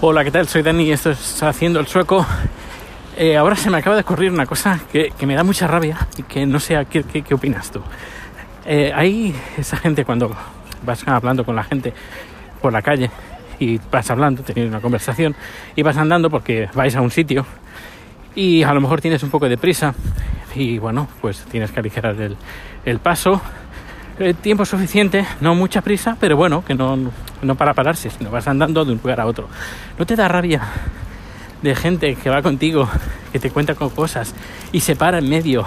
Hola, ¿qué tal? Soy Dani y esto es Haciendo el Sueco. Eh, ahora se me acaba de ocurrir una cosa que, que, me da mucha rabia y que no sé qué, qué, qué opinas tú. Eh, hay esa gente cuando vas hablando con la gente por la calle y vas hablando, teniendo una conversación y vas andando porque vais a un sitio y a lo mejor tienes un poco de prisa y bueno, pues tienes que aligerar el, el paso. Eh, tiempo suficiente, no mucha prisa, pero bueno, que no, no para pararse, sino vas andando de un lugar a otro. ¿No te da rabia de gente que va contigo, que te cuenta con cosas y se para en medio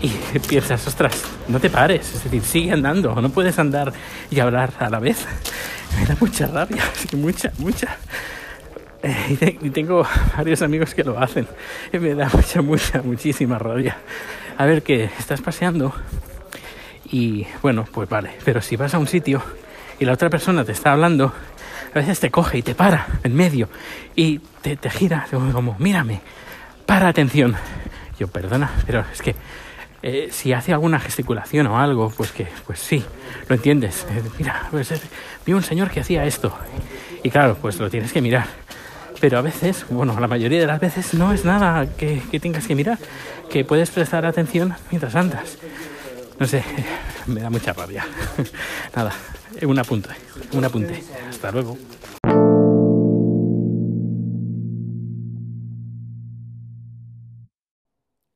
y piensas, ostras, no te pares, es decir, sigue andando, no puedes andar y hablar a la vez. Me da mucha rabia, mucha, mucha. Eh, y tengo varios amigos que lo hacen. Y me da mucha, mucha, muchísima rabia. A ver que estás paseando y bueno, pues vale, pero si vas a un sitio y la otra persona te está hablando, a veces te coge y te para en medio y te, te gira como, mírame, para atención. Yo, perdona, pero es que eh, si hace alguna gesticulación o algo, pues que, pues sí, lo entiendes. Eh, mira, pues eh, vi un señor que hacía esto. Y claro, pues lo tienes que mirar. Pero a veces, bueno, la mayoría de las veces no es nada que, que tengas que mirar, que puedes prestar atención mientras andas. No sé, me da mucha rabia. Nada, un apunte, un apunte. Hasta luego.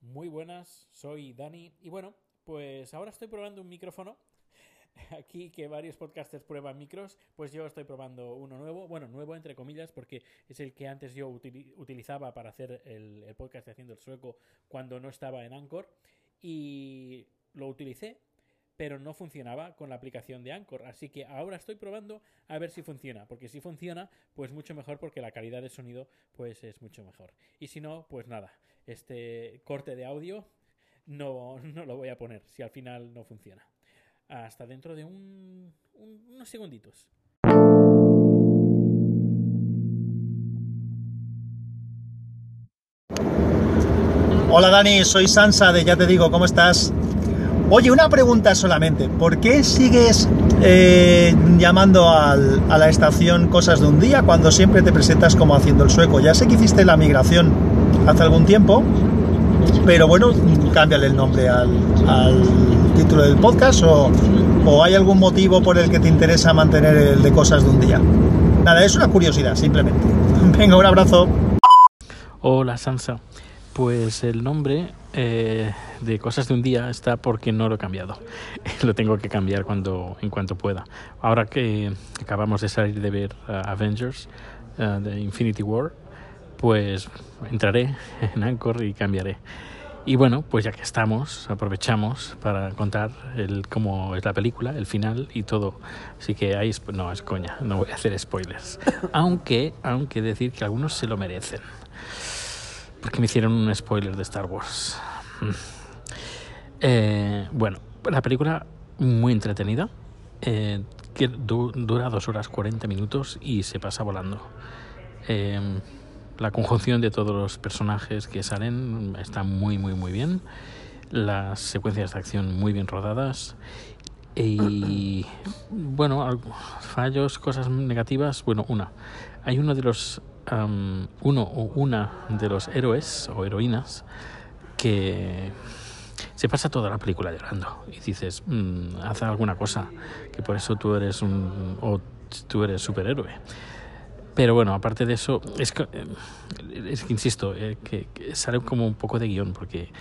Muy buenas, soy Dani y bueno, pues ahora estoy probando un micrófono. Aquí que varios podcasters prueban micros, pues yo estoy probando uno nuevo, bueno, nuevo entre comillas, porque es el que antes yo util utilizaba para hacer el, el podcast de Haciendo el Sueco cuando no estaba en Anchor. Y lo utilicé, pero no funcionaba con la aplicación de Anchor. Así que ahora estoy probando a ver si funciona. Porque si funciona, pues mucho mejor porque la calidad de sonido pues es mucho mejor. Y si no, pues nada, este corte de audio no, no lo voy a poner si al final no funciona. Hasta dentro de un, un, unos segunditos. Hola Dani, soy Sansa de Ya Te Digo, ¿cómo estás? Oye, una pregunta solamente. ¿Por qué sigues eh, llamando al, a la estación Cosas de un Día cuando siempre te presentas como haciendo el sueco? Ya sé que hiciste la migración hace algún tiempo, pero bueno, cámbiale el nombre al, título del podcast o, o, hay algún motivo por el que te interesa mantener el de Cosas de un Día. Nada, es una curiosidad, simplemente. Venga, un abrazo. Hola Sansa. Pues el nombre eh, de Cosas de un Día está porque no lo he cambiado. lo tengo que cambiar cuando, en cuanto pueda. Ahora que acabamos de salir de ver uh, Avengers uh, de Infinity War, pues entraré en Anchor y cambiaré. Y bueno, pues ya que estamos, aprovechamos para contar el, cómo es la película, el final y todo. Así que ahí no es coña, no voy a hacer spoilers. aunque, aunque decir que algunos se lo merecen porque me hicieron un spoiler de Star Wars. Eh, bueno, la película muy entretenida, eh, que du dura dos horas 40 minutos y se pasa volando. Eh, la conjunción de todos los personajes que salen está muy, muy, muy bien. Las secuencias de acción muy bien rodadas. Y bueno, fallos, cosas negativas. Bueno, una. Hay uno de los um, uno o una de los héroes o heroínas que se pasa toda la película llorando y dices, mmm, haz alguna cosa, que por eso tú eres un o tú eres superhéroe. Pero bueno, aparte de eso, es que, que insisto, eh, que, sale como un poco de guion porque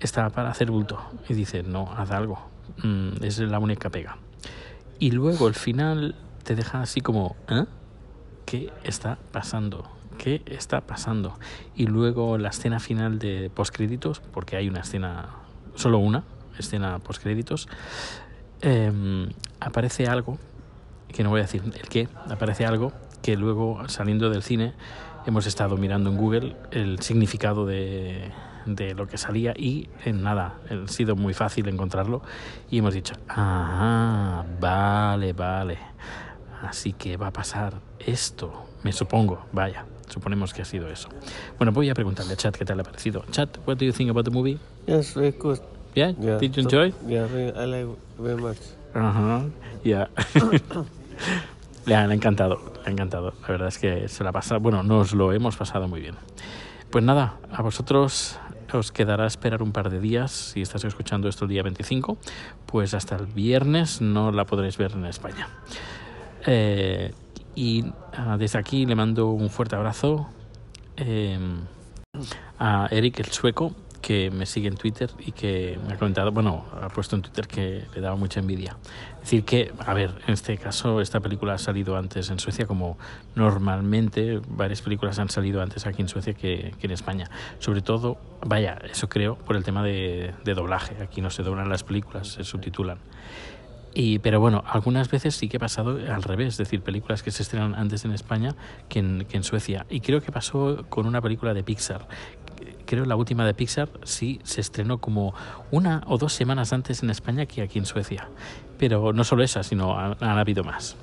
está para hacer bulto y dice, no, haz algo, mm, es la única pega. Y luego el final te deja así como, ¿eh? ¿Qué está pasando? ¿Qué está pasando? Y luego la escena final de postcréditos, porque hay una escena, solo una escena postcréditos, eh, aparece algo, que no voy a decir el qué, aparece algo que luego saliendo del cine hemos estado mirando en Google el significado de, de lo que salía y en nada, ha sido muy fácil encontrarlo y hemos dicho, ah, vale, vale. Así que va a pasar esto, me supongo, vaya, suponemos que ha sido eso. Bueno, voy a preguntarle a Chat qué tal ha parecido. Chat, what do you think about the movie? Yes, very good. Yeah, Yeah, did you enjoy? Yeah, I like very much. Uh-huh. Yeah. Le ha, le ha encantado, le ha encantado. La verdad es que se la pasa, bueno, nos lo hemos pasado muy bien. Pues nada, a vosotros os quedará esperar un par de días. Si estás escuchando esto el día 25, pues hasta el viernes no la podréis ver en España. Eh, y ah, desde aquí le mando un fuerte abrazo eh, a Eric el sueco que me sigue en Twitter y que me ha comentado, bueno, ha puesto en Twitter que le daba mucha envidia. Es decir, que, a ver, en este caso esta película ha salido antes en Suecia, como normalmente varias películas han salido antes aquí en Suecia que, en España. Sobre todo, vaya, eso creo, por el tema de, de doblaje. Aquí no se doblan las películas, se subtitulan. Y, pero bueno, algunas veces sí que ha pasado al revés, es decir, películas que se estrenan antes en España que en, que en Suecia. Y creo que pasó con una película de Pixar. Creo la última de Pixar sí se estrenó como una o dos semanas antes en España que aquí en Suecia. Pero no solo esa, sino han, han habido más.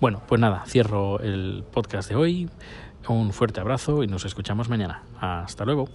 Bueno, pues nada, cierro el podcast de hoy. Un fuerte abrazo y nos escuchamos mañana. Hasta luego.